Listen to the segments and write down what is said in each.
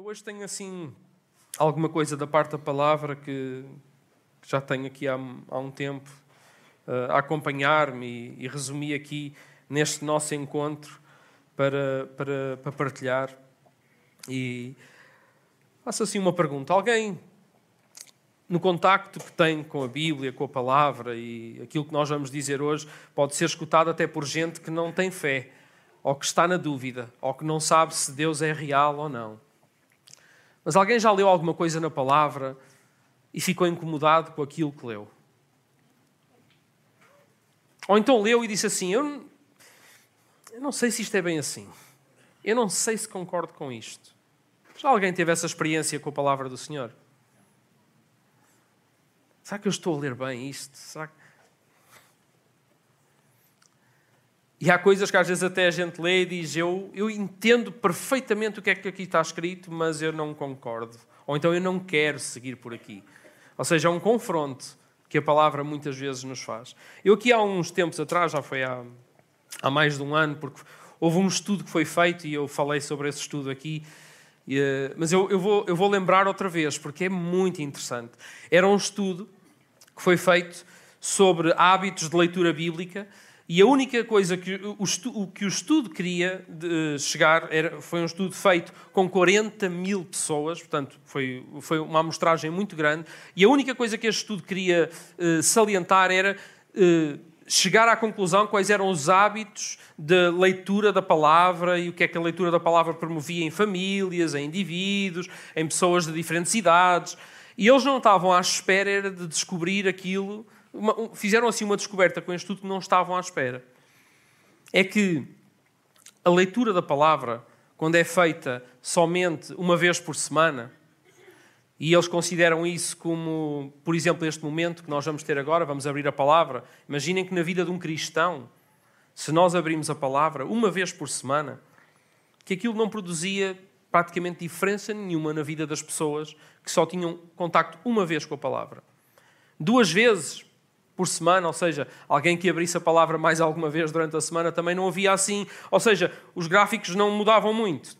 Eu hoje tenho assim alguma coisa da parte da palavra que, já tenho aqui há, há um tempo uh, a acompanhar-me e, e, resumi aqui neste nosso encontro para, para, para partilhar. E faço assim uma pergunta: alguém no contacto que tem com a Bíblia, com a palavra e aquilo que nós vamos dizer hoje, pode ser escutado até por gente que não tem fé, ou que está na dúvida, ou que não sabe se Deus é real ou não. Mas alguém já leu alguma coisa na palavra e ficou incomodado com aquilo que leu? Ou então leu e disse assim: Eu, eu não sei se isto é bem assim. Eu não sei se concordo com isto. Já alguém teve essa experiência com a palavra do Senhor? Será que eu estou a ler bem isto? Será que... E há coisas que às vezes até a gente lê e diz: eu, eu entendo perfeitamente o que é que aqui está escrito, mas eu não concordo. Ou então eu não quero seguir por aqui. Ou seja, é um confronto que a palavra muitas vezes nos faz. Eu aqui há uns tempos atrás, já foi há, há mais de um ano, porque houve um estudo que foi feito e eu falei sobre esse estudo aqui. Eh, mas eu, eu, vou, eu vou lembrar outra vez, porque é muito interessante. Era um estudo que foi feito sobre hábitos de leitura bíblica e a única coisa que o, estudo, que o estudo queria chegar era, foi um estudo feito com 40 mil pessoas, portanto, foi, foi uma amostragem muito grande. E a única coisa que este estudo queria uh, salientar era uh, chegar à conclusão quais eram os hábitos de leitura da palavra e o que é que a leitura da palavra promovia em famílias, em indivíduos, em pessoas de diferentes idades. E eles não estavam à espera de descobrir aquilo uma, um, fizeram assim uma descoberta com este estudo que não estavam à espera. É que a leitura da palavra, quando é feita somente uma vez por semana, e eles consideram isso como, por exemplo, este momento que nós vamos ter agora, vamos abrir a palavra. Imaginem que na vida de um cristão, se nós abrimos a palavra uma vez por semana, que aquilo não produzia praticamente diferença nenhuma na vida das pessoas que só tinham contacto uma vez com a palavra. Duas vezes por semana, ou seja, alguém que abrisse a palavra mais alguma vez durante a semana também não havia assim, ou seja, os gráficos não mudavam muito.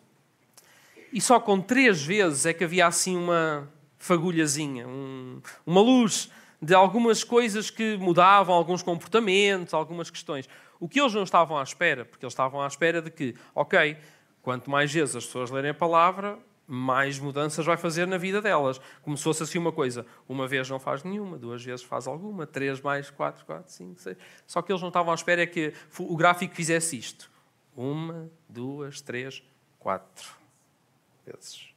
E só com três vezes é que havia assim uma fagulhazinha, um, uma luz de algumas coisas que mudavam, alguns comportamentos, algumas questões. O que eles não estavam à espera, porque eles estavam à espera de que, ok, quanto mais vezes as pessoas lerem a palavra, mais mudanças vai fazer na vida delas. Como se fosse assim uma coisa. Uma vez não faz nenhuma, duas vezes faz alguma, três mais quatro, quatro, cinco, seis. Só que eles não estavam à espera que o gráfico fizesse isto. Uma, duas, três, quatro vezes.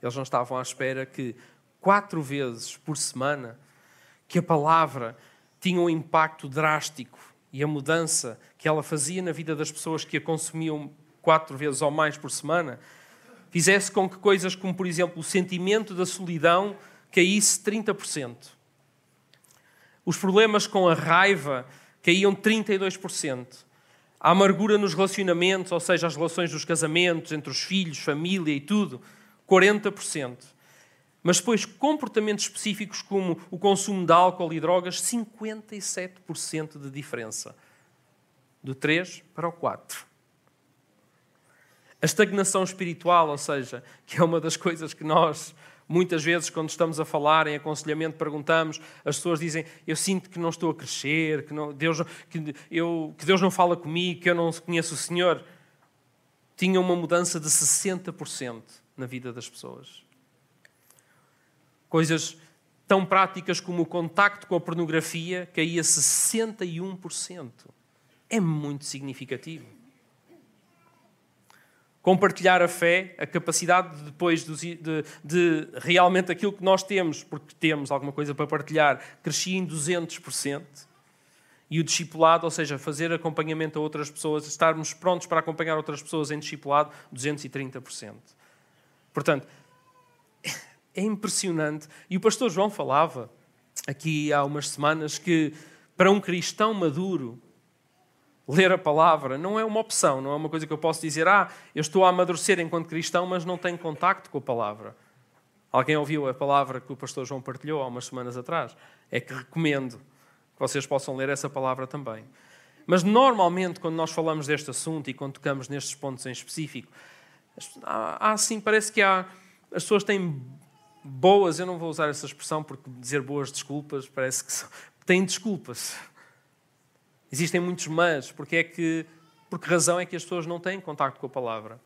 Eles não estavam à espera que quatro vezes por semana que a palavra tinha um impacto drástico e a mudança que ela fazia na vida das pessoas que a consumiam quatro vezes ou mais por semana fizesse com que coisas como, por exemplo, o sentimento da solidão caísse 30%. Os problemas com a raiva caíam 32%. A amargura nos relacionamentos, ou seja, as relações dos casamentos, entre os filhos, família e tudo, 40%. Mas depois, comportamentos específicos como o consumo de álcool e drogas, 57% de diferença. Do 3 para o 4. A estagnação espiritual, ou seja, que é uma das coisas que nós, muitas vezes, quando estamos a falar em aconselhamento, perguntamos, as pessoas dizem: Eu sinto que não estou a crescer, que, não, Deus, que, eu, que Deus não fala comigo, que eu não conheço o Senhor. Tinha uma mudança de 60% na vida das pessoas. Coisas tão práticas como o contacto com a pornografia caía 61%. É muito significativo compartilhar a fé, a capacidade de, depois de, de, de, realmente aquilo que nós temos, porque temos alguma coisa para partilhar, crescia em 200%. E o discipulado, ou seja, fazer acompanhamento a outras pessoas, estarmos prontos para acompanhar outras pessoas em discipulado, 230%. Portanto, é impressionante. E o pastor João falava aqui há umas semanas que para um cristão maduro, ler a palavra não é uma opção, não é uma coisa que eu posso dizer, ah, eu estou a amadurecer enquanto cristão, mas não tenho contacto com a palavra. Alguém ouviu a palavra que o pastor João partilhou há umas semanas atrás? É que recomendo que vocês possam ler essa palavra também. Mas normalmente, quando nós falamos deste assunto e quando tocamos nestes pontos em específico, há, assim, parece que há as pessoas têm boas, eu não vou usar essa expressão porque dizer boas desculpas parece que são, têm desculpas. Existem muitos mas, porque é que por que razão é que as pessoas não têm contacto com a palavra?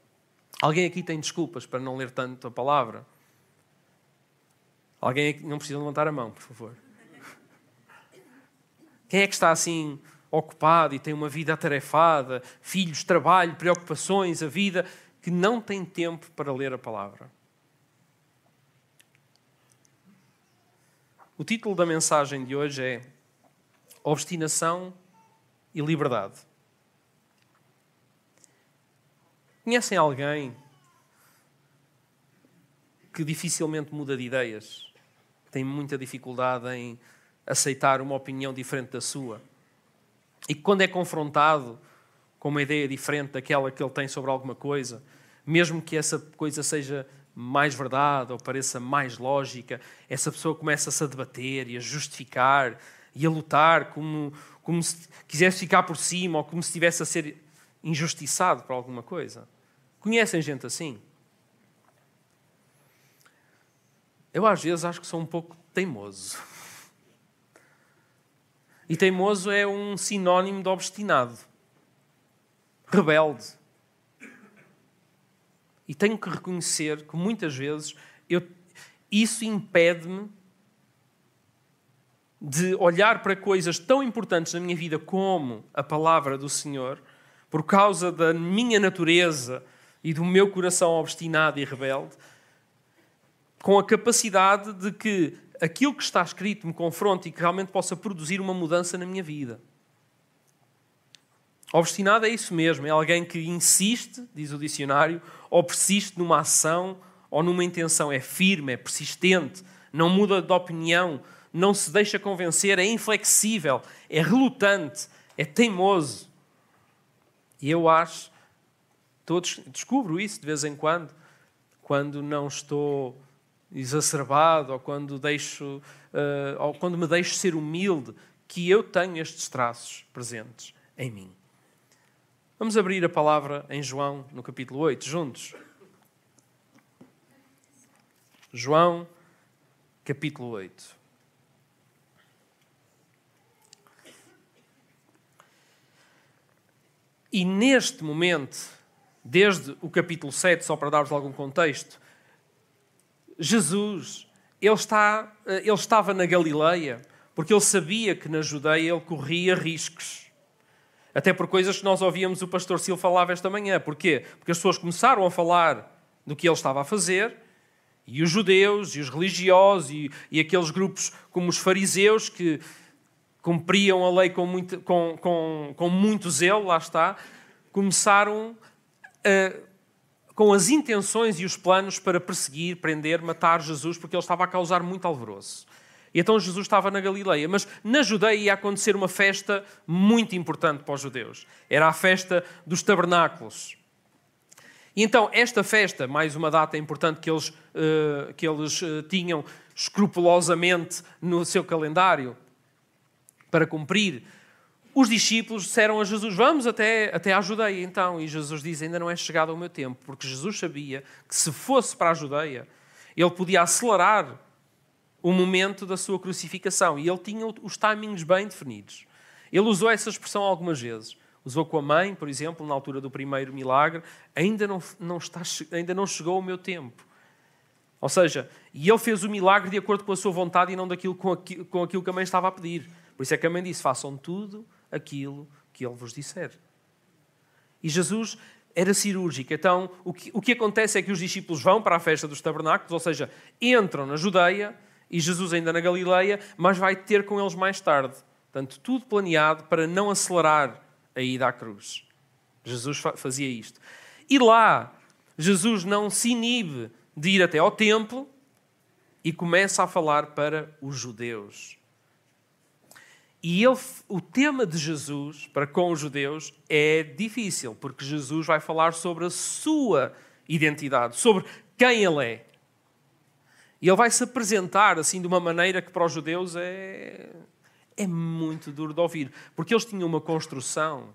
Alguém aqui tem desculpas para não ler tanto a palavra? Alguém aqui não precisa levantar a mão, por favor. Quem é que está assim ocupado e tem uma vida atarefada, filhos, trabalho, preocupações, a vida, que não tem tempo para ler a palavra? O título da mensagem de hoje é Obstinação e Liberdade. Conhecem alguém que dificilmente muda de ideias? Tem muita dificuldade em aceitar uma opinião diferente da sua? E que quando é confrontado com uma ideia diferente daquela que ele tem sobre alguma coisa, mesmo que essa coisa seja mais verdade ou pareça mais lógica, essa pessoa começa-se a debater e a justificar e a lutar como, como se quisesse ficar por cima ou como se estivesse a ser injustiçado por alguma coisa. Conhecem gente assim? Eu às vezes acho que sou um pouco teimoso. E teimoso é um sinónimo de obstinado, rebelde. E tenho que reconhecer que muitas vezes eu, isso impede-me de olhar para coisas tão importantes na minha vida como a palavra do Senhor, por causa da minha natureza e do meu coração obstinado e rebelde, com a capacidade de que aquilo que está escrito me confronte e que realmente possa produzir uma mudança na minha vida. Obstinado é isso mesmo, é alguém que insiste, diz o dicionário, ou persiste numa ação ou numa intenção, é firme, é persistente, não muda de opinião, não se deixa convencer, é inflexível, é relutante, é teimoso. E eu acho Todos descubro isso de vez em quando, quando não estou exacerbado ou quando deixo uh, ou quando me deixo ser humilde, que eu tenho estes traços presentes em mim. Vamos abrir a palavra em João, no capítulo 8, juntos. João, capítulo 8. E neste momento, desde o capítulo 7, só para dar-vos algum contexto, Jesus, ele, está, eh, ele estava na Galileia porque ele sabia que na Judeia ele corria riscos. Até por coisas que nós ouvíamos o pastor Sil falava esta manhã. Porquê? Porque as pessoas começaram a falar do que ele estava a fazer, e os judeus, e os religiosos, e, e aqueles grupos como os fariseus, que cumpriam a lei com muito, com, com, com muito zelo, lá está, começaram uh, com as intenções e os planos para perseguir, prender, matar Jesus, porque ele estava a causar muito alvoroço. E então Jesus estava na Galileia, mas na Judeia ia acontecer uma festa muito importante para os judeus. Era a festa dos tabernáculos. E então esta festa, mais uma data importante que eles, uh, que eles uh, tinham escrupulosamente no seu calendário para cumprir, os discípulos disseram a Jesus: Vamos até, até a Judeia então. E Jesus diz: Ainda não é chegado o meu tempo, porque Jesus sabia que se fosse para a Judeia, ele podia acelerar o momento da sua crucificação. E ele tinha os timings bem definidos. Ele usou essa expressão algumas vezes. Usou com a mãe, por exemplo, na altura do primeiro milagre: Ainda não, não, está, ainda não chegou o meu tempo. Ou seja, e ele fez o milagre de acordo com a sua vontade e não daquilo com aquilo, com aquilo que a mãe estava a pedir. Por isso é que a mãe disse: Façam tudo aquilo que ele vos disser. E Jesus era cirúrgico. Então, o que, o que acontece é que os discípulos vão para a festa dos tabernáculos, ou seja, entram na Judeia e Jesus ainda na Galileia, mas vai ter com eles mais tarde. Portanto, tudo planeado para não acelerar a ida à cruz. Jesus fazia isto. E lá, Jesus não se inibe de ir até ao templo e começa a falar para os judeus. E ele, o tema de Jesus para com os judeus é difícil, porque Jesus vai falar sobre a sua identidade, sobre quem ele é. E ele vai se apresentar assim de uma maneira que para os judeus é, é muito duro de ouvir, porque eles tinham uma construção,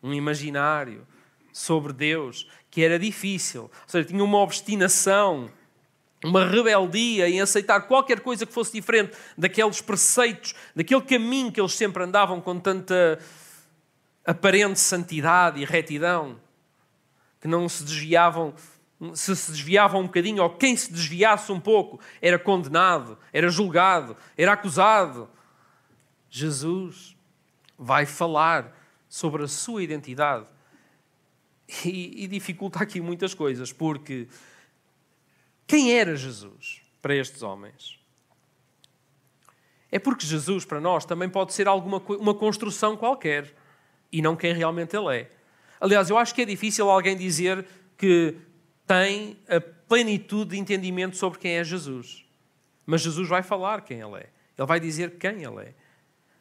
um imaginário sobre Deus que era difícil, ou seja, tinham uma obstinação uma rebeldia em aceitar qualquer coisa que fosse diferente daqueles preceitos, daquele caminho que eles sempre andavam com tanta aparente santidade e retidão, que não se desviavam, se se desviavam um bocadinho, ou quem se desviasse um pouco, era condenado, era julgado, era acusado. Jesus vai falar sobre a sua identidade e, e dificulta aqui muitas coisas, porque quem era Jesus para estes homens? É porque Jesus, para nós, também pode ser alguma uma construção qualquer e não quem realmente ele é. Aliás, eu acho que é difícil alguém dizer que tem a plenitude de entendimento sobre quem é Jesus. Mas Jesus vai falar quem ele é. Ele vai dizer quem ele é.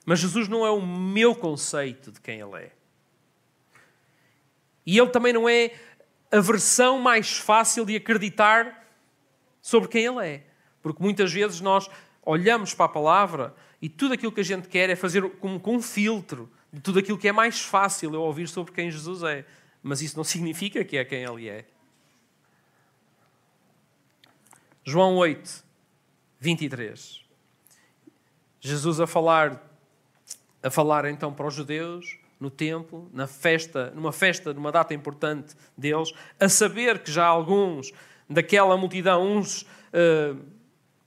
Mas Jesus não é o meu conceito de quem ele é. E ele também não é a versão mais fácil de acreditar sobre quem Ele é. Porque muitas vezes nós olhamos para a palavra e tudo aquilo que a gente quer é fazer como com um filtro de tudo aquilo que é mais fácil eu ouvir sobre quem Jesus é. Mas isso não significa que é quem Ele é. João 8, 23. Jesus a falar, a falar então para os judeus no templo, na festa, numa festa, numa data importante deles, a saber que já alguns daquela multidão, uns uh,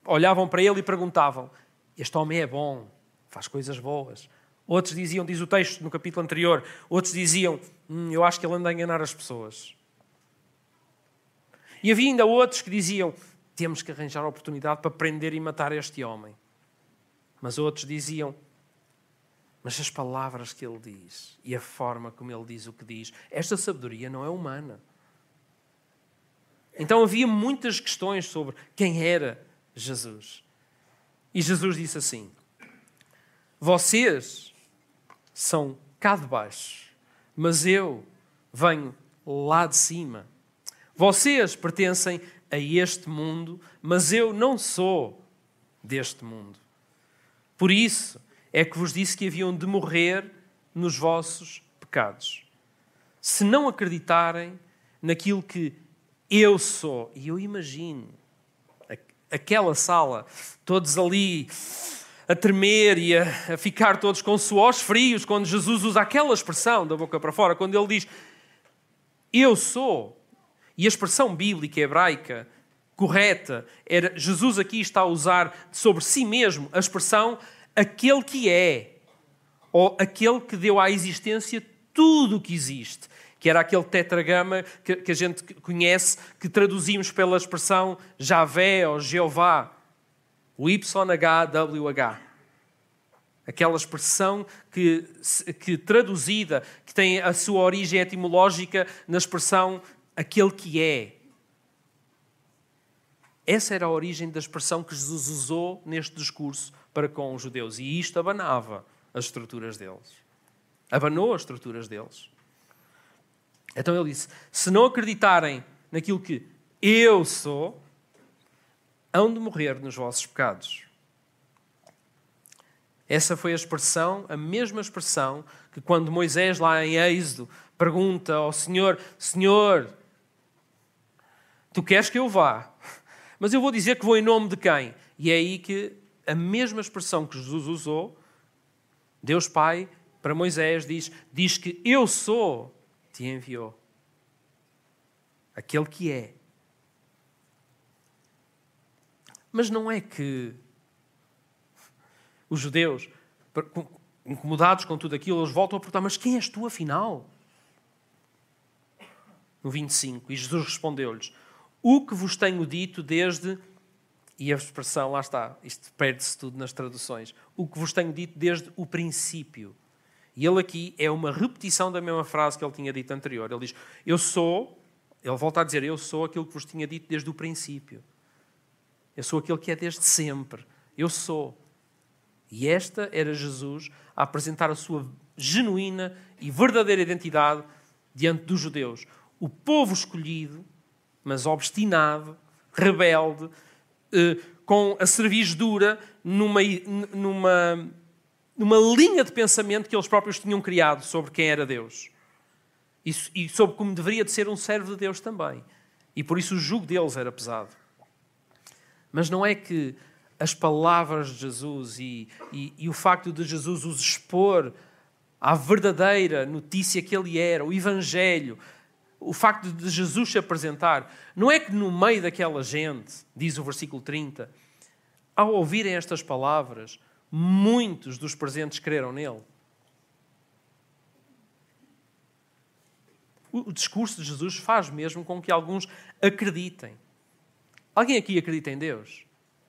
olhavam para ele e perguntavam: Este homem é bom, faz coisas boas. Outros diziam, diz o texto no capítulo anterior, outros diziam: hum, Eu acho que ele anda a enganar as pessoas. E havia ainda outros que diziam: Temos que arranjar a oportunidade para prender e matar este homem. Mas outros diziam: Mas as palavras que ele diz e a forma como ele diz o que diz, esta sabedoria não é humana. Então havia muitas questões sobre quem era Jesus. E Jesus disse assim: Vocês são cá de baixo, mas eu venho lá de cima. Vocês pertencem a este mundo, mas eu não sou deste mundo. Por isso é que vos disse que haviam de morrer nos vossos pecados. Se não acreditarem naquilo que eu sou. E eu imagino aquela sala, todos ali a tremer e a, a, ficar todos com suores frios, quando Jesus usa aquela expressão da boca para fora, quando ele diz eu sou. E a expressão bíblica hebraica correta era Jesus aqui está a usar sobre si mesmo a expressão aquele que é, ou aquele que deu à existência tudo o que existe que era aquele tetragama que, que a gente conhece, que traduzimos pela expressão Javé ou Jeová, o YHWH. Aquela expressão que, que traduzida, que tem a sua origem etimológica na expressão aquele que é. Essa era a origem da expressão que Jesus usou neste discurso para com os judeus. E isto abanava as estruturas deles. Abanou as estruturas deles. Então ele disse: se não acreditarem naquilo que eu sou, hão de morrer nos vossos pecados. Essa foi a expressão, a mesma expressão que quando Moisés, lá em Êxodo, pergunta ao Senhor: Senhor, tu queres que eu vá, mas eu vou dizer que vou em nome de quem? E é aí que a mesma expressão que Jesus usou, Deus Pai, para Moisés, diz: Diz que eu sou te enviou. Aquele que é. Mas não é que os judeus, incomodados com tudo aquilo, eles voltam a perguntar: Mas quem és tu afinal? No 25, e Jesus respondeu-lhes: O que vos tenho dito desde. E a expressão, lá está, isto perde-se tudo nas traduções. O que vos tenho dito desde o princípio. E ele aqui é uma repetição da mesma frase que ele tinha dito anterior. Ele diz: Eu sou, ele volta a dizer: Eu sou aquilo que vos tinha dito desde o princípio. Eu sou aquele que é desde sempre. Eu sou. E esta era Jesus a apresentar a sua genuína e verdadeira identidade diante dos judeus. O povo escolhido, mas obstinado, rebelde, eh, com a cerviz dura, numa, numa numa linha de pensamento que eles próprios tinham criado sobre quem era Deus e, e sobre como deveria de ser um servo de Deus também. E por isso o jugo deles era pesado. Mas não é que as palavras de Jesus e, e, e o facto de Jesus os expor à verdadeira notícia que ele era, o Evangelho, o facto de Jesus se apresentar, não é que no meio daquela gente, diz o versículo 30, ao ouvirem estas palavras, muitos dos presentes creram nele. O discurso de Jesus faz mesmo com que alguns acreditem. Alguém aqui acredita em Deus?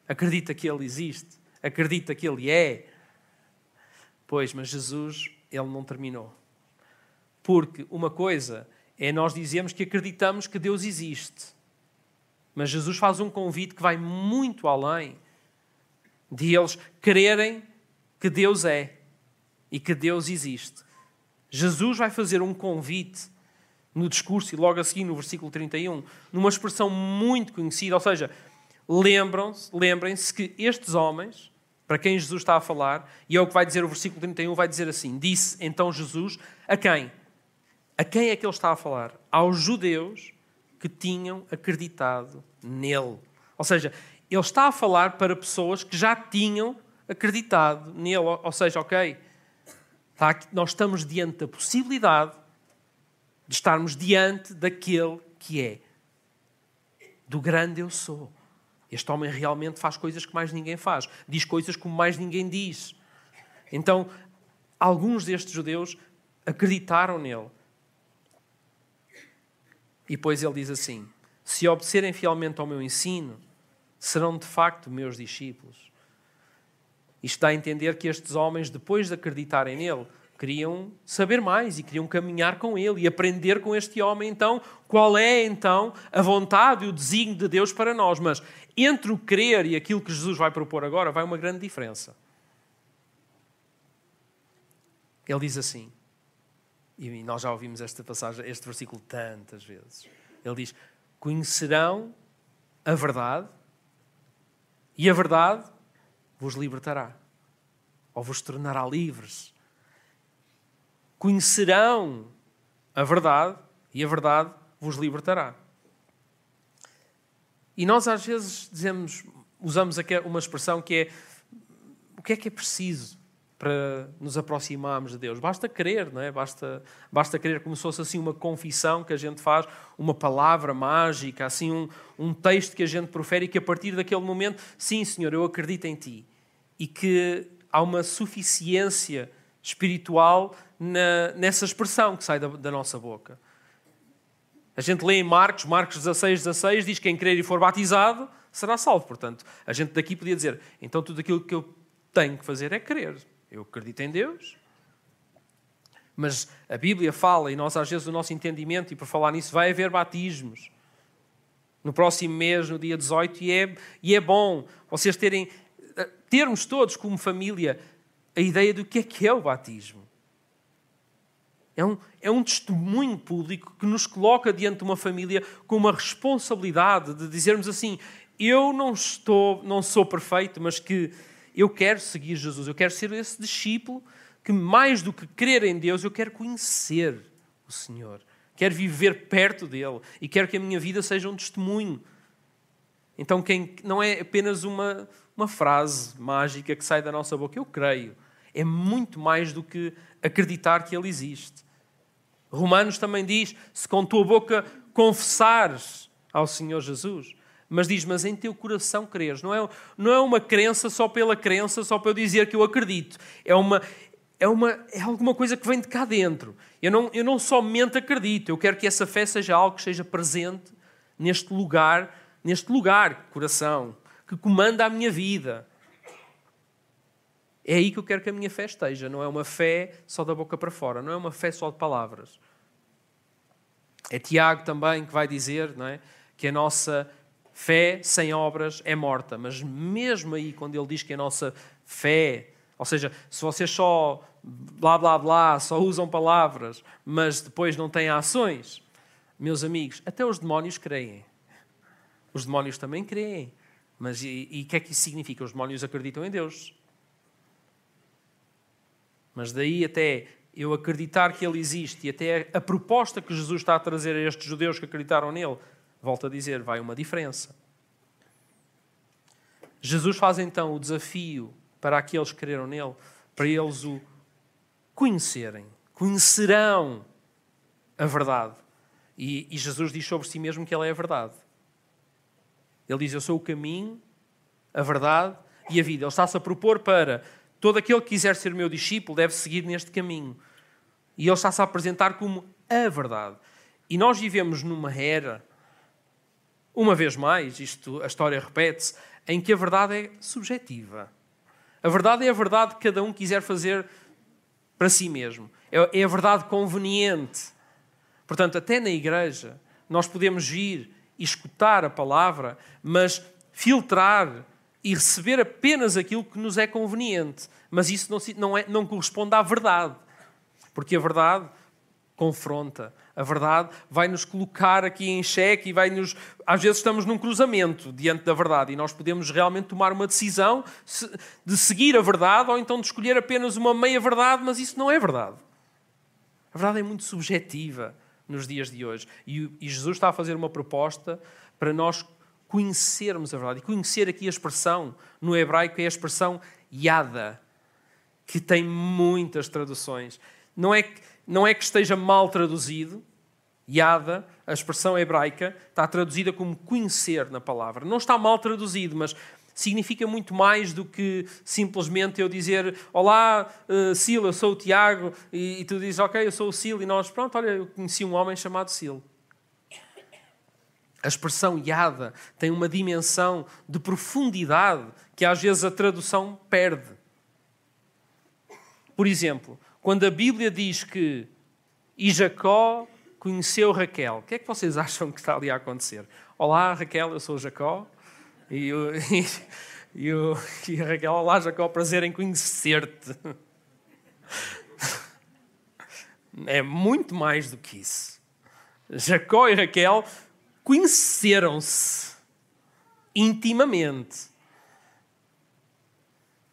Acredita que Ele existe? Acredita que Ele é? Pois, mas Jesus, Ele não terminou. Porque uma coisa é nós dizermos que acreditamos que Deus existe. Mas Jesus faz um convite que vai muito além de eles crerem que Deus é e que Deus existe. Jesus vai fazer um convite no discurso e logo a seguir no versículo 31, numa expressão muito conhecida, ou seja, lembram-se, lembrem-se que estes homens, para quem Jesus está a falar, e é o que vai dizer o versículo 31, vai dizer assim: Disse então Jesus a quem? A quem é que ele está a falar? Aos judeus que tinham acreditado nele. Ou seja, ele está a falar para pessoas que já tinham acreditado nele. Ou seja, ok, tá, nós estamos diante da possibilidade de estarmos diante daquele que é. Do grande eu sou. Este homem realmente faz coisas que mais ninguém faz, diz coisas como mais ninguém diz. Então, alguns destes judeus acreditaram nele. E depois ele diz assim: Se obedecerem fielmente ao meu ensino, serão de facto meus discípulos. Isto dá a entender que estes homens, depois de acreditarem nele, queriam saber mais e queriam caminhar com ele e aprender com este homem, então, qual é então a vontade e o desígnio de Deus para nós. Mas entre o crer e aquilo que Jesus vai propor agora, vai uma grande diferença. Ele diz assim, e nós já ouvimos esta passagem, este versículo tantas vezes. Ele diz: Conhecerão a verdade, e a verdade vos libertará, ou vos tornará livres conhecerão a verdade e a verdade vos libertará. E nós às vezes dizemos, usamos uma expressão que é o que é que é preciso para nos aproximarmos de Deus? Basta crer, não é? Basta, basta crer como se fosse assim uma confissão que a gente faz, uma palavra mágica, assim um, um texto que a gente profere e que a partir daquele momento, sim, Senhor, eu acredito em Ti. E que há uma suficiência espiritual na, nessa expressão que sai da, da, nossa boca. A gente lê em Marcos, Marcos 16, 16, diz que quem crer e for batizado será salvo. Portanto, a gente daqui podia dizer, então tudo aquilo que eu tenho que fazer é crer. Eu acredito em Deus. Mas a Bíblia fala, e nós às vezes o nosso entendimento, e por falar nisso, vai haver batismos. No próximo mês, no dia 18, e é, e é bom vocês terem, eh, termos todos como família a ideia do que é que é o batismo. É um, é um testemunho público que nos coloca diante de uma família com uma responsabilidade de dizermos assim: eu não estou, não sou perfeito, mas que eu quero seguir Jesus, eu quero ser esse discípulo que mais do que crer em Deus, eu quero conhecer o Senhor, quero viver perto dele e quero que a minha vida seja um testemunho. Então, quem não é apenas uma, uma frase mágica que sai da nossa boca, eu creio é muito mais do que acreditar que Ele existe. Romanos também diz: se com tua boca confessares ao Senhor Jesus, mas diz, mas em teu coração creres. Não é, não é uma crença só pela crença, só para eu dizer que eu acredito. É uma, é, uma, é alguma coisa que vem de cá dentro. Eu não, eu não somente acredito, eu quero que essa fé seja algo que esteja presente neste lugar, neste lugar, coração, que comanda a minha vida. É aí que eu quero que a minha fé esteja. Não é uma fé só da boca para fora, não é uma fé só de palavras. É Tiago também que vai dizer não é, que a nossa fé sem obras é morta. Mas mesmo aí, quando ele diz que a nossa fé, ou seja, se vocês só blá blá blá, só usam palavras, mas depois não têm ações, meus amigos, até os demónios creem. Os demónios também creem. Mas e o que é que isso significa? Os demónios acreditam em Deus. Mas daí até eu acreditar que ele existe e até a proposta que Jesus está a trazer a estes judeus que acreditaram nele, volto a dizer, vai uma diferença. Jesus faz então o desafio para aqueles que creram nele, para eles o conhecerem, conhecerão a verdade. E, e, Jesus diz sobre si mesmo que Ele é a verdade. Ele diz: Eu sou o caminho, a verdade e a vida. Ele está-se a propor para todo aquele que quiser ser meu discípulo deve seguir neste caminho. E Ele está-se a apresentar como a verdade. E nós vivemos numa era, uma vez mais, isto, a história repete-se, em que a verdade é subjetiva. A verdade é a verdade que cada um quiser fazer para si mesmo. É, é a verdade conveniente. Portanto, até na igreja, nós podemos vir e escutar a palavra, mas filtrar e receber apenas aquilo que nos é conveniente. Mas isso não, não, é, não corresponde à verdade. Porque a verdade confronta. A verdade vai nos colocar aqui em xeque e vai nos. Às vezes estamos num cruzamento diante da verdade e nós podemos realmente tomar uma decisão de seguir a verdade ou então de escolher apenas uma meia verdade, mas isso não é verdade. A verdade é muito subjetiva nos dias de hoje. E, e Jesus está a fazer uma proposta para nós conhecermos a verdade. E conhecer aqui a expressão no hebraico é a expressão yada, que tem muitas traduções. Não é que não é que esteja mal traduzido, yada, a expressão hebraica, está traduzida como conhecer na palavra. Não está mal traduzido, mas significa muito mais do que simplesmente eu dizer Olá, uh, Sil, eu sou o Tiago, e, e, tu dizes Ok, eu sou o Sil, e nós, pronto, olha, eu conheci um homem chamado Sil. A expressão yada tem uma dimensão de profundidade que às vezes a tradução perde. Por exemplo, quando a Bíblia diz que e Jacó conheceu Raquel, o que é que vocês acham que está ali a acontecer? Olá, Raquel, eu sou Jacó. E, e, e, e a Raquel, olá, Jacó, prazer em conhecer-te. É muito mais do que isso. Jacó e Raquel conheceram-se intimamente.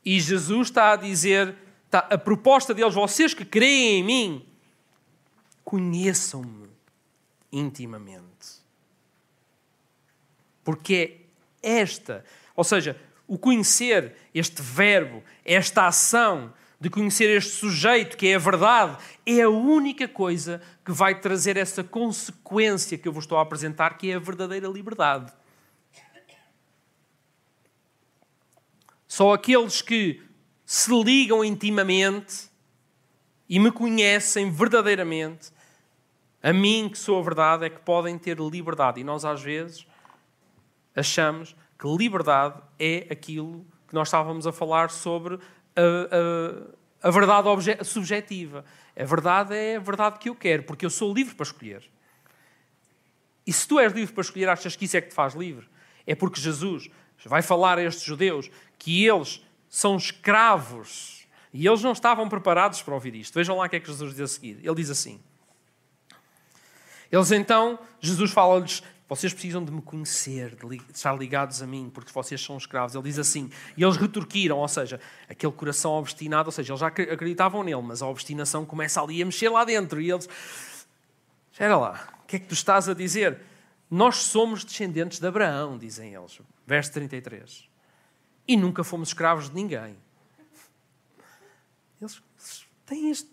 E Jesus está a dizer Tá, a proposta deles, vocês que creem em mim, conheçam-me intimamente. Porque é esta, ou seja, o conhecer, este verbo, esta ação de conhecer este sujeito que é a verdade, é a única coisa que vai trazer essa consequência que eu vos estou a apresentar, que é a verdadeira liberdade. Só aqueles que se ligam intimamente e me conhecem verdadeiramente, a mim que sou a verdade, é que podem ter liberdade. E nós, às vezes, achamos que liberdade é aquilo que nós estávamos a falar sobre a, a, a verdade subjetiva. A verdade é a verdade que eu quero, porque eu sou livre para escolher. E se tu és livre para escolher, achas que isso é que te faz livre? É porque Jesus vai falar a estes judeus que eles são escravos. E eles não estavam preparados para ouvir isto. Vejam lá o que é que Jesus diz a seguir. Ele diz assim: Eles então, Jesus fala-lhes: Vocês precisam de me conhecer, de estar ligados a mim, porque vocês são escravos. Ele diz assim: E eles retorquiram, ou seja, aquele coração obstinado, ou seja, eles já acreditavam nele, mas a obstinação começa ali a mexer lá dentro. E eles: Espera lá, o que é que tu estás a dizer? Nós somos descendentes de Abraão, dizem eles. Verso 33 e nunca fomos escravos de ninguém. Eles têm este.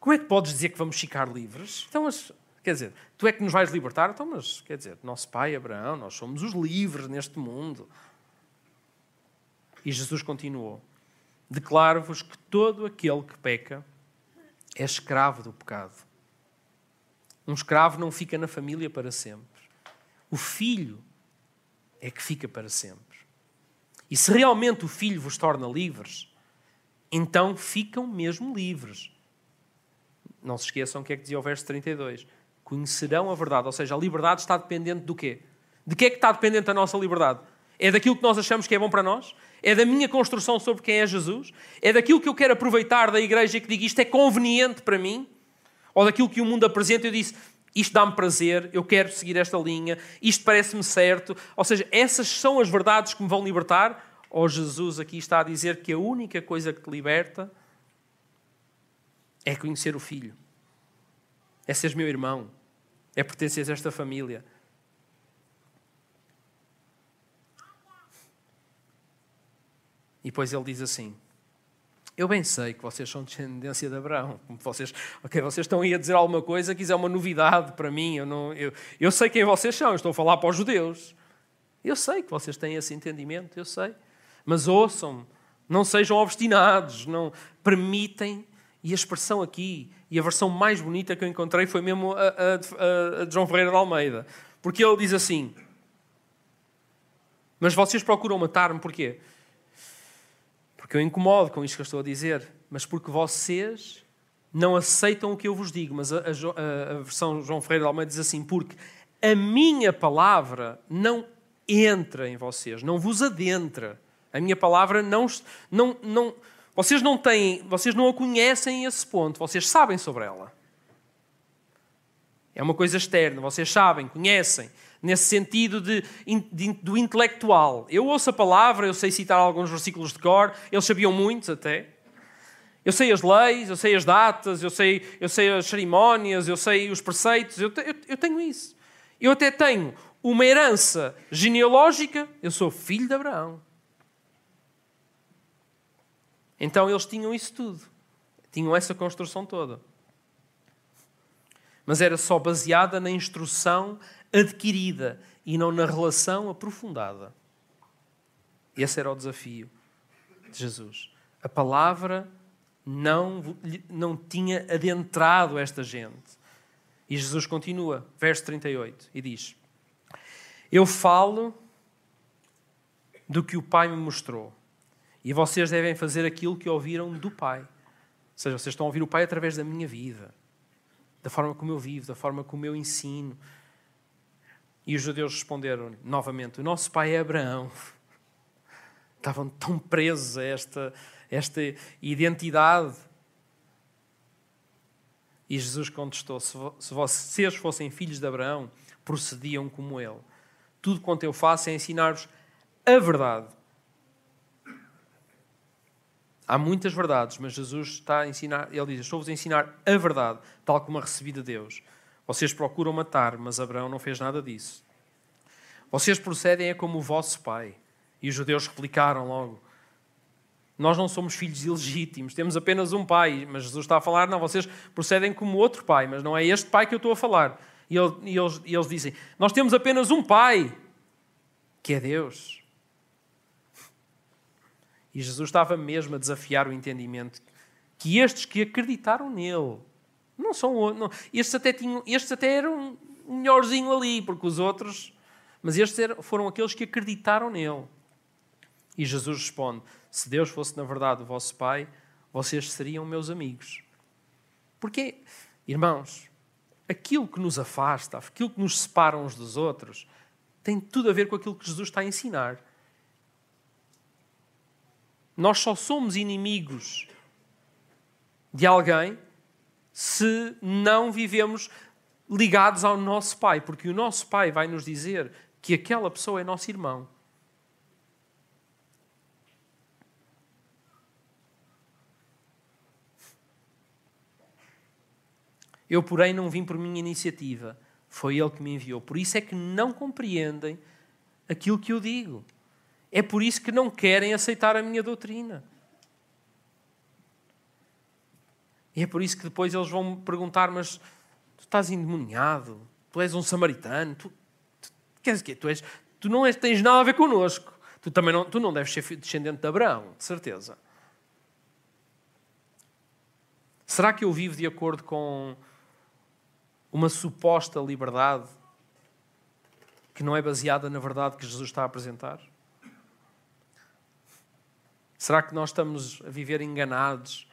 Como é que podes dizer que vamos ficar livres? Então, mas, quer dizer, tu é que nos vais libertar? Então, mas, quer dizer, nosso pai Abraão, nós somos os livres neste mundo. E Jesus continuou: Declaro-vos que todo aquele que peca é escravo do pecado. Um escravo não fica na família para sempre. O filho é que fica para sempre. E se realmente o Filho vos torna livres, então ficam mesmo livres. Não se esqueçam o que é que dizia o verso 32. Conhecerão a verdade. Ou seja, a liberdade está dependente do quê? De que é que está dependente a nossa liberdade? É daquilo que nós achamos que é bom para nós? É da minha construção sobre quem é Jesus? É daquilo que eu quero aproveitar da igreja e que digo isto é conveniente para mim? Ou daquilo que o mundo apresenta e eu disse isto dá-me prazer, eu quero seguir esta linha, isto parece-me certo. Ou seja, essas são as verdades que me vão libertar? Ou Jesus aqui está a dizer que a única coisa que te liberta é conhecer o Filho, é seres meu irmão, é pertencer a esta família. E depois ele diz assim: Eu bem sei que vocês são descendência de Abraão. Vocês, ok, vocês estão aí a dizer alguma coisa que isso é uma novidade para mim. Eu, não, eu, eu sei quem vocês são, estou a falar para os judeus. Eu sei que vocês têm esse entendimento, eu sei. Mas ouçam, não sejam obstinados, não permitem. E a expressão aqui, e a versão mais bonita que eu encontrei foi mesmo a, a, a de João Ferreira de Almeida. Porque ele diz assim: Mas vocês procuram matar-me porquê? Porque eu incomodo com isto que eu estou a dizer, mas porque vocês não aceitam o que eu vos digo. Mas a, a, versão João Ferreira de Almeida diz assim: Porque a minha palavra não entra em vocês, não vos adentra. A minha palavra não, não, não, vocês não têm, vocês não a conhecem a esse ponto, vocês sabem sobre ela. É uma coisa externa, vocês sabem, conhecem, nesse sentido de, de, do intelectual. Eu ouço a palavra, eu sei citar alguns versículos de cor, eles sabiam muitos até. Eu sei as leis, eu sei as datas, eu sei, eu sei as cerimónias, eu sei os preceitos, eu, eu, eu tenho isso. Eu até tenho uma herança genealógica, eu sou filho de Abraão. Então eles tinham isso tudo. Tinham essa construção toda. Mas era só baseada na instrução adquirida e não na relação aprofundada. Esse era o desafio de Jesus. A palavra não, não tinha adentrado esta gente. E Jesus continua, verso 38, e diz: Eu falo do que o Pai me mostrou. E vocês devem fazer aquilo que ouviram do Pai. Ou seja, vocês estão a ouvir o Pai através da minha vida, da forma como eu vivo, da forma como eu ensino. E os judeus responderam novamente: O nosso pai é Abraão. Estavam tão presos a esta, esta identidade. E Jesus contestou: Se vocês fossem filhos de Abraão, procediam como ele. Tudo quanto eu faço é ensinar-vos a verdade. Há muitas verdades, mas Jesus está a ensinar, ele diz: Estou-vos a ensinar a verdade, tal como a recebi de Deus. Vocês procuram matar, mas Abraão não fez nada disso. Vocês procedem é como o vosso pai. E os judeus replicaram logo: Nós não somos filhos ilegítimos, temos apenas um pai. Mas Jesus está a falar: Não, vocês procedem como outro pai, mas não é este pai que eu estou a falar. E, eles, e eles dizem: Nós temos apenas um pai, que é Deus. E Jesus estava mesmo a desafiar o entendimento que estes que acreditaram nele não são não, estes até tinham estes até eram um melhorzinho ali porque os outros mas estes foram aqueles que acreditaram nele. E Jesus responde se Deus fosse na verdade o vosso pai vocês seriam meus amigos. Porque irmãos aquilo que nos afasta aquilo que nos separa uns dos outros tem tudo a ver com aquilo que Jesus está a ensinar nós só somos inimigos de alguém se não vivemos ligados ao nosso Pai, porque o nosso Pai vai nos dizer que aquela pessoa é nosso irmão. Eu, porém, não vim por minha iniciativa. Foi Ele que me enviou. Por isso é que não compreendem aquilo que eu digo. É por isso que não querem aceitar a minha doutrina. E é por isso que depois eles vão me perguntar: Mas tu estás endemoniado? Tu és um samaritano? Tu, tu queres o quê? Tu, és, tu não és, tens nada a ver connosco. Tu também não, tu não deves ser descendente de Abraão, de certeza. Será que eu vivo de acordo com uma suposta liberdade que não é baseada na verdade que Jesus está a apresentar? Será que nós estamos a viver enganados,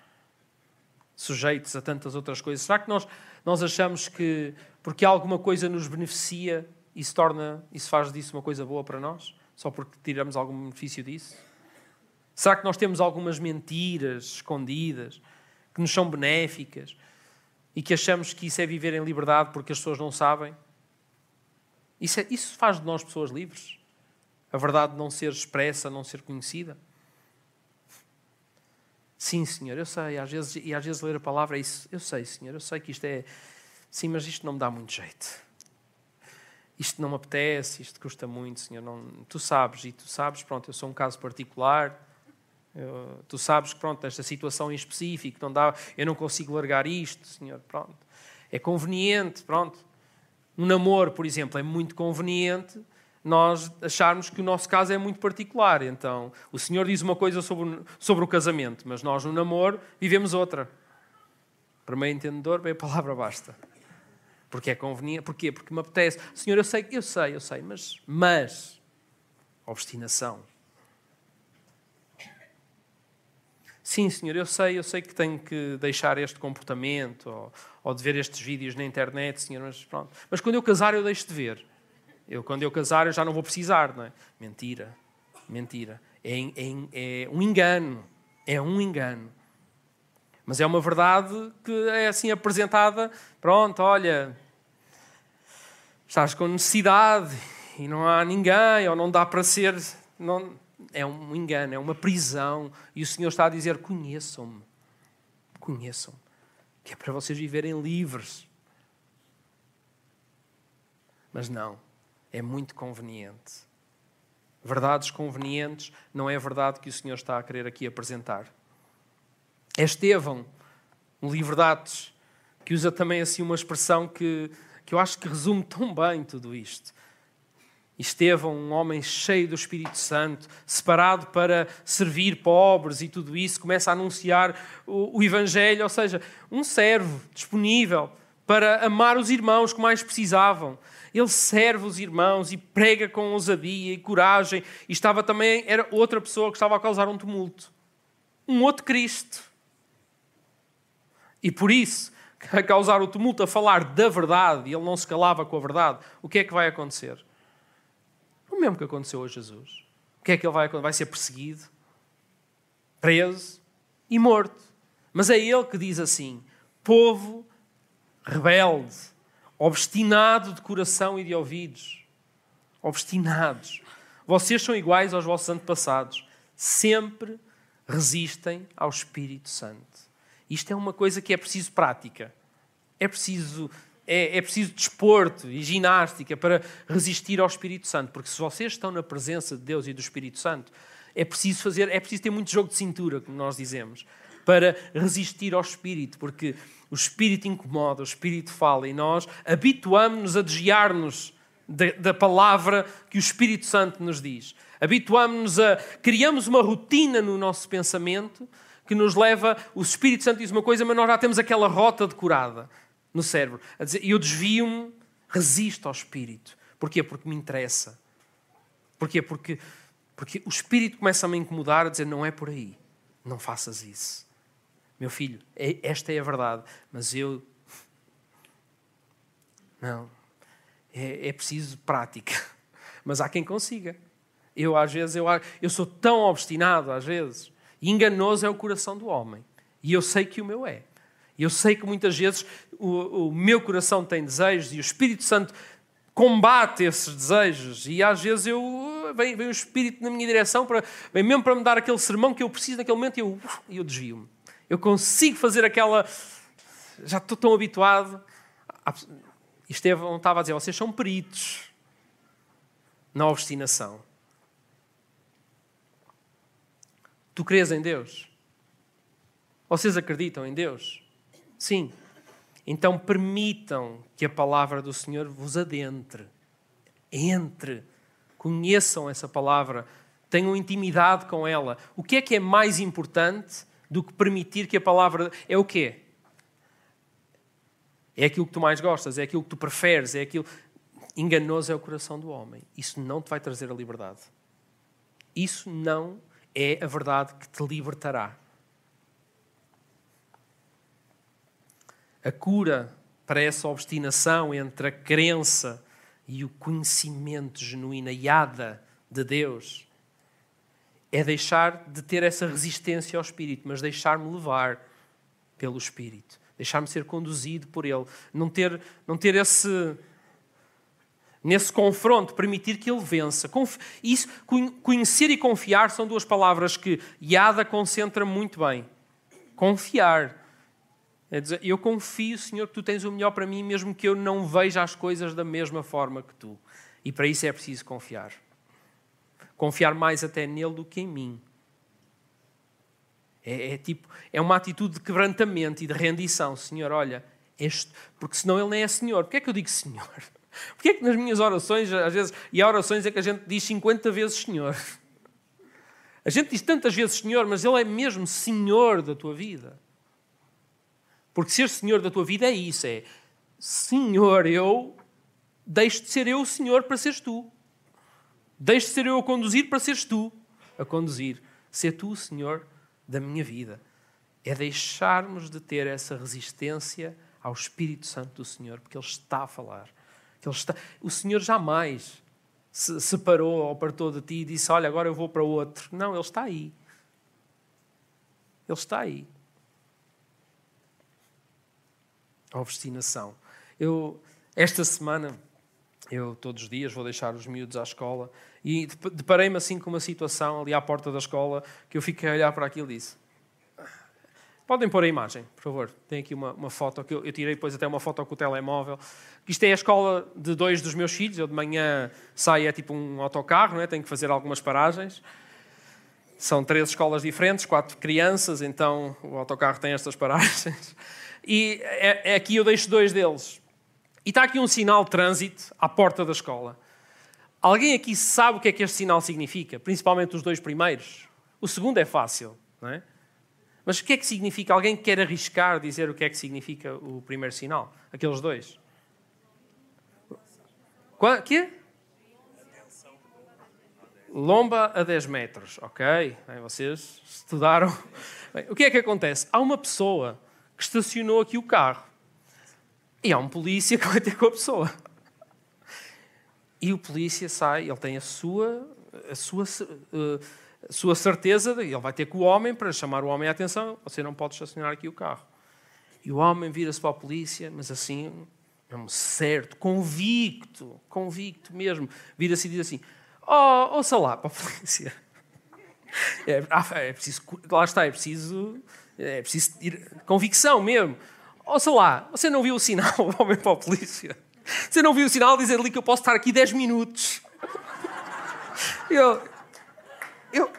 sujeitos a tantas outras coisas? Será que nós, nós achamos que porque alguma coisa nos beneficia, isso, torna, isso faz disso uma coisa boa para nós? Só porque tiramos algum benefício disso? Será que nós temos algumas mentiras escondidas que nos são benéficas e que achamos que isso é viver em liberdade porque as pessoas não sabem? Isso, é, isso faz de nós pessoas livres? A verdade não ser expressa, não ser conhecida? Sim, Senhor, eu sei, às vezes, e às vezes ler a palavra é isso. Eu sei, Senhor, eu sei que isto é. Sim, mas isto não me dá muito jeito. Isto não me apetece, isto custa muito, Senhor. Não... Tu sabes, e tu sabes, pronto, eu sou um caso particular. Eu, tu sabes pronto, esta situação em específico, não dá, eu não consigo largar isto, Senhor, pronto. É conveniente, pronto. No namoro, por exemplo, é muito conveniente nós acharmos que o nosso caso é muito particular. Então, o Senhor diz uma coisa sobre, sobre o casamento, mas nós no namoro vivemos outra. Para meio entendedor, bem a palavra basta. Porque é conveniente. Porquê? Porque me apetece. Senhor, eu sei, eu sei, eu sei, mas, mas, obstinação. Sim, senhor, eu sei, eu sei que tenho que deixar este comportamento ou, ou de ver estes vídeos na internet, senhor, mas pronto. Mas quando eu casar, eu deixo de ver. Eu, quando eu casar, eu já não vou precisar, não é? Mentira, mentira. É, é, é um engano, é um engano. Mas é uma verdade que é assim apresentada. Pronto, olha, estás com necessidade e não há ninguém, ou não dá para ser. Não, é um engano, é uma prisão. E o Senhor está a dizer: conheçam-me, conheçam-me, que é para vocês viverem livres. Mas não, é muito conveniente. Verdades convenientes não é a verdade que o Senhor está a querer aqui apresentar. É Estevão, um Atos, que usa também assim uma expressão que, que eu acho que resume tão bem tudo isto. Estevão, um homem cheio do Espírito Santo, separado para servir pobres e tudo isso, começa a anunciar o, o Evangelho, ou seja, um servo disponível para amar os irmãos que mais precisavam. Ele serve os irmãos e prega com ousadia e coragem. E estava também, era outra pessoa que estava a causar um tumulto. Um outro Cristo. E por isso, a causar o tumulto, a falar da verdade, e ele não se calava com a verdade, o que é que vai acontecer? O mesmo que aconteceu a Jesus. O que é que ele vai acontecer? Vai ser perseguido, preso e morto. Mas é ele que diz assim: povo rebelde, obstinado de coração e de ouvidos. Obstinados. Vocês são iguais aos vossos antepassados. Sempre resistem ao Espírito Santo. Isto é uma coisa que é preciso prática. É preciso é, é preciso desporto e ginástica para resistir ao Espírito Santo, porque se vocês estão na presença de Deus e do Espírito Santo, é preciso fazer, é preciso ter muito jogo de cintura, como nós dizemos, para resistir ao Espírito, porque o Espírito incomoda, o Espírito fala e nós habituamos-nos a desviar-nos da, palavra que o Espírito Santo nos diz. Habituamos-nos a. criamos uma rotina no nosso pensamento que nos leva. O Espírito Santo diz uma coisa, mas nós já temos aquela rota decorada no cérebro. A dizer, eu desvio-me, resisto ao Espírito. Porquê? Porque me interessa. Porquê? Porque, porque o Espírito começa a me incomodar, a dizer, não é por aí. Não faças isso. Meu filho, é, esta é a verdade, mas eu... Não. É, é preciso prática. Mas há quem consiga. Eu, às vezes, eu, eu sou tão obstinado, às vezes. Enganoso é o coração do homem. E eu sei que o meu é. Eu sei que muitas vezes o, o meu coração tem desejos e o Espírito Santo combate esses desejos e às vezes eu vem, vem o Espírito na minha direção para, vem mesmo para me dar aquele sermão que eu preciso naquele momento e eu, eu desvio-me. Eu consigo fazer aquela. Já estou tão habituado. Estevão estava a dizer: vocês são peritos na obstinação. Tu crês em Deus? Vocês acreditam em Deus? Sim. Então permitam que a palavra do Senhor vos adentre. Entre. Conheçam essa palavra. Tenham intimidade com ela. O que é que é mais importante do que permitir que a palavra. É o quê? É aquilo que tu mais gostas, é aquilo que tu preferes, é aquilo. Enganoso é o coração do homem. Isso não te vai trazer a liberdade. Isso não é a verdade que te libertará. a cura para essa obstinação entre a crença e o conhecimento genuíno, yada de Deus, é deixar de ter essa resistência ao Espírito, mas deixar-me levar pelo Espírito, deixar-me ser conduzido por Ele, não ter, não ter esse nesse confronto, permitir que ele vença. Isso, conhecer e confiar são duas palavras que Yada concentra muito bem. Confiar. É dizer, eu confio, Senhor, que tu tens o melhor para mim, mesmo que eu não veja as coisas da mesma forma que tu. E para isso é preciso confiar. Confiar mais até nele do que em mim. É, é, tipo, é uma atitude de quebrantamento e de rendição. Senhor, olha, este, porque senão ele nem é Senhor. Porquê é que eu digo Senhor? Porquê é que nas minhas orações, às vezes, e há orações é que a gente diz 50 vezes Senhor? A gente diz tantas vezes Senhor, mas Ele é mesmo Senhor da tua vida. Porque ser Senhor da tua vida é isso: é Senhor, eu deixo de ser eu o Senhor para seres tu. Deixo de ser eu a conduzir para seres tu a conduzir. Ser tu o Senhor da minha vida. É deixarmos de ter essa resistência ao Espírito Santo do Senhor, porque Ele está a falar. Ele está... O Senhor jamais se separou ou apartou de ti e disse: Olha, agora eu vou para outro. Não, Ele está aí. Ele está aí. A obstinação. Eu, esta semana, eu todos os dias vou deixar os miúdos à escola e deparei-me assim com uma situação ali à porta da escola que eu fiquei a olhar para aquilo e disse: Podem pôr a imagem, por favor. Tem aqui uma, uma foto que eu, eu, tirei depois até uma foto com o telemóvel. Isto é a escola de dois dos meus filhos. Eu de manhã saio, é tipo um autocarro, não é? tenho que fazer algumas paragens. São três escolas diferentes, quatro crianças, então o autocarro tem estas paragens. E é, é aqui eu deixo dois deles. E está aqui um sinal de trânsito à porta da escola. Alguém aqui sabe o que é que este sinal significa? Principalmente os dois primeiros. O segundo é fácil, não é? Mas o que é que significa? Alguém quer arriscar dizer o que é que significa o primeiro sinal? Aqueles dois. Qual, quê? Lomba a 10 metros, ok? Bem, vocês estudaram. Bem, o que é que acontece? Há uma pessoa que estacionou aqui o carro e há um polícia que vai ter com a pessoa. E o polícia sai, ele tem a sua, a sua uh, sua certeza, ele vai ter com o homem para chamar o homem à atenção, você não pode estacionar aqui o carro. E o homem vira-se para a polícia, mas assim, mesmo certo, convicto, convicto mesmo, vira-se e diz assim, oh, ouça lá para a polícia. É, ah, é preciso, lá está, é preciso, é preciso ir, convicção mesmo. Ouça lá, você não viu o sinal, o homem para a polícia? Você não viu o sinal dizer-lhe que eu posso estar aqui 10 minutos? Eu, eu.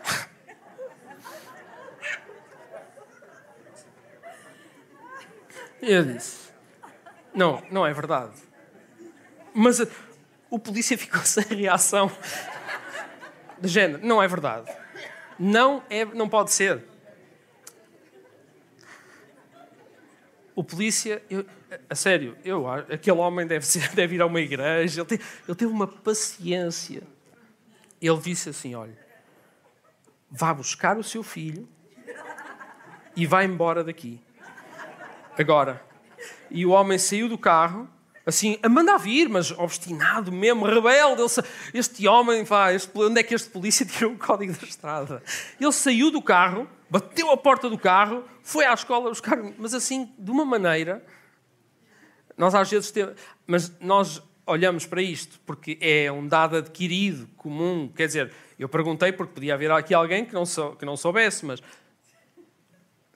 Eu disse: Não, não é verdade. Mas o polícia ficou sem reação. De género, não é verdade. Não, é, não pode ser. O polícia, eu, a sério, eu, aquele homem deve, ser, deve ir a uma igreja, ele, teve, ele teve uma paciência. Ele disse assim: olha, vá buscar o seu filho e vai embora daqui. Agora. E o homem saiu do carro, assim, a mandar vir, mas obstinado mesmo, rebelde. Ele, este homem, vá, este, onde é que este polícia tirou o código da estrada? Ele saiu do carro, bateu a porta do carro, foi à escola buscar, mas assim, de uma maneira. Nós às vezes temos. Mas nós olhamos para isto porque é um dado adquirido, comum, quer dizer eu perguntei porque podia haver aqui alguém que não, sou, que não soubesse, mas.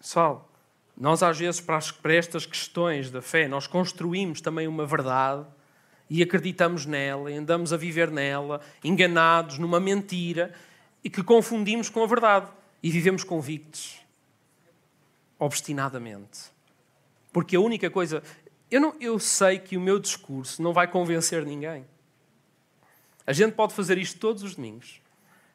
Pessoal, nós às vezes, para, as, para estas questões da fé, nós construímos também uma verdade e acreditamos nela, e andamos a viver nela, enganados numa mentira e que confundimos com a verdade e vivemos convictos, obstinadamente. Porque a única coisa. Eu, não, eu sei que o meu discurso não vai convencer ninguém. A gente pode fazer isto todos os domingos.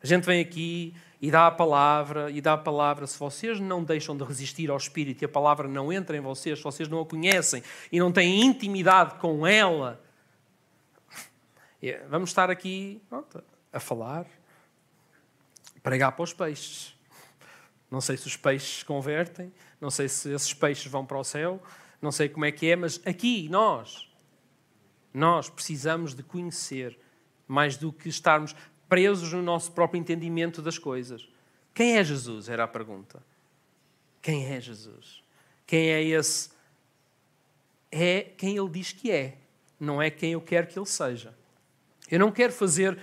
A gente vem aqui e dá a palavra, e dá a palavra. Se vocês não deixam de resistir ao Espírito e a palavra não entra em vocês, se vocês não a conhecem e não têm intimidade com ela, é, vamos estar aqui pronto, a falar, pregar para os peixes. Não sei se os peixes convertem, não sei se esses peixes vão para o céu, não sei como é que é, mas aqui, nós, nós precisamos de conhecer mais do que estarmos presos no nosso próprio entendimento das coisas. Quem é Jesus? Era a pergunta. Quem é Jesus? Quem é esse? É quem ele diz que é, não é quem eu quero que ele seja. Eu não quero fazer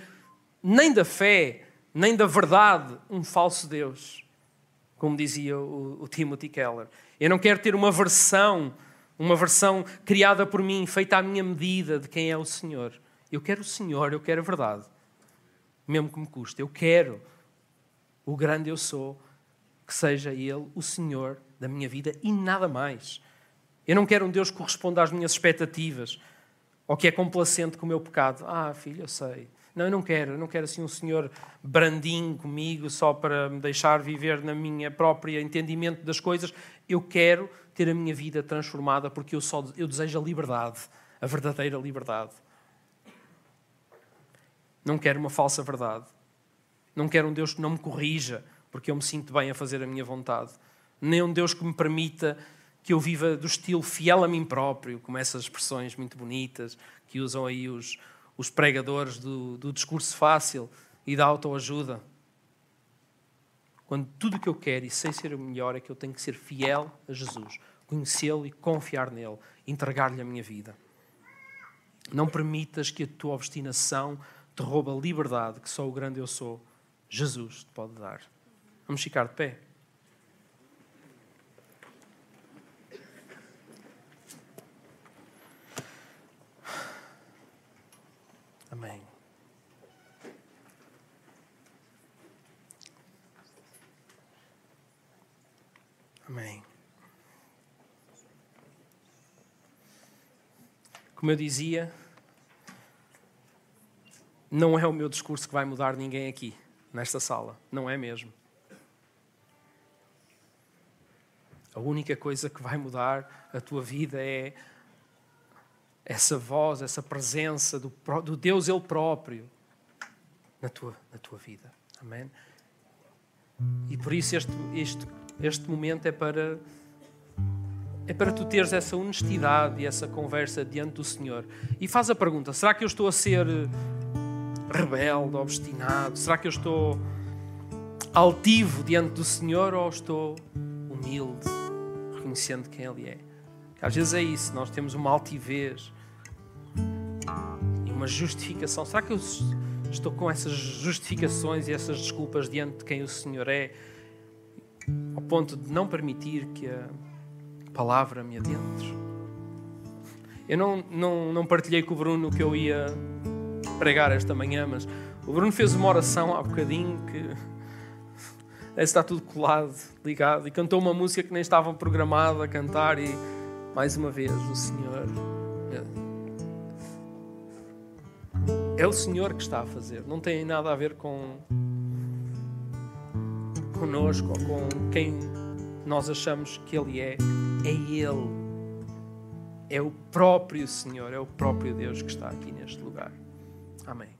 nem da fé, nem da verdade um falso Deus, como dizia o, o Timothy Keller. Eu não quero ter uma versão, uma versão criada por mim, feita à minha medida de quem é o Senhor. Eu quero o Senhor, eu quero a verdade mesmo que me custe. Eu quero o grande eu sou que seja Ele o Senhor da minha vida e nada mais. Eu não quero um Deus que corresponda às minhas expectativas ou que é complacente com o meu pecado. Ah, filho, eu sei. Não, eu não quero. Eu não quero assim um Senhor brandinho comigo só para me deixar viver na minha própria entendimento das coisas. Eu quero ter a minha vida transformada porque eu só eu desejo a liberdade, a verdadeira liberdade. Não quero uma falsa verdade. Não quero um Deus que não me corrija porque eu me sinto bem a fazer a minha vontade. Nem um Deus que me permita que eu viva do estilo fiel a mim próprio, como essas expressões muito bonitas que usam aí os, os pregadores do, do discurso fácil e da autoajuda. Quando tudo o que eu quero e sei ser o melhor é que eu tenho que ser fiel a Jesus, conhecê-lo e confiar nele, entregar-lhe a minha vida. Não permitas que a tua obstinação te roube a liberdade que só o grande eu sou, Jesus, te pode dar. Vamos ficar de pé. Amém. Amém. Como eu dizia, não é o meu discurso que vai mudar ninguém aqui, nesta sala. Não é mesmo. A única coisa que vai mudar a tua vida é essa voz, essa presença do, do Deus Ele próprio na tua, na tua vida. Amém? E por isso este, este, este momento é para é para tu teres essa honestidade e essa conversa diante do Senhor. E faz a pergunta: será que eu estou a ser rebelde, obstinado? Será que eu estou altivo diante do Senhor ou estou humilde? reconhecendo quem Ele é. Às vezes é isso, nós temos uma altivez uma justificação. Será que eu estou com essas justificações e essas desculpas diante de quem o Senhor é, ao ponto de não permitir que a palavra me adentre? Eu não, não, não partilhei com o Bruno que eu ia pregar esta manhã, mas o Bruno fez uma oração há bocadinho que está tudo colado, ligado, e cantou uma música que nem estava programada a cantar, e mais uma vez o Senhor. É o Senhor que está a fazer, não tem nada a ver com conosco ou com quem nós achamos que Ele é. É Ele. É o próprio Senhor, é o próprio Deus que está aqui neste lugar. Amém.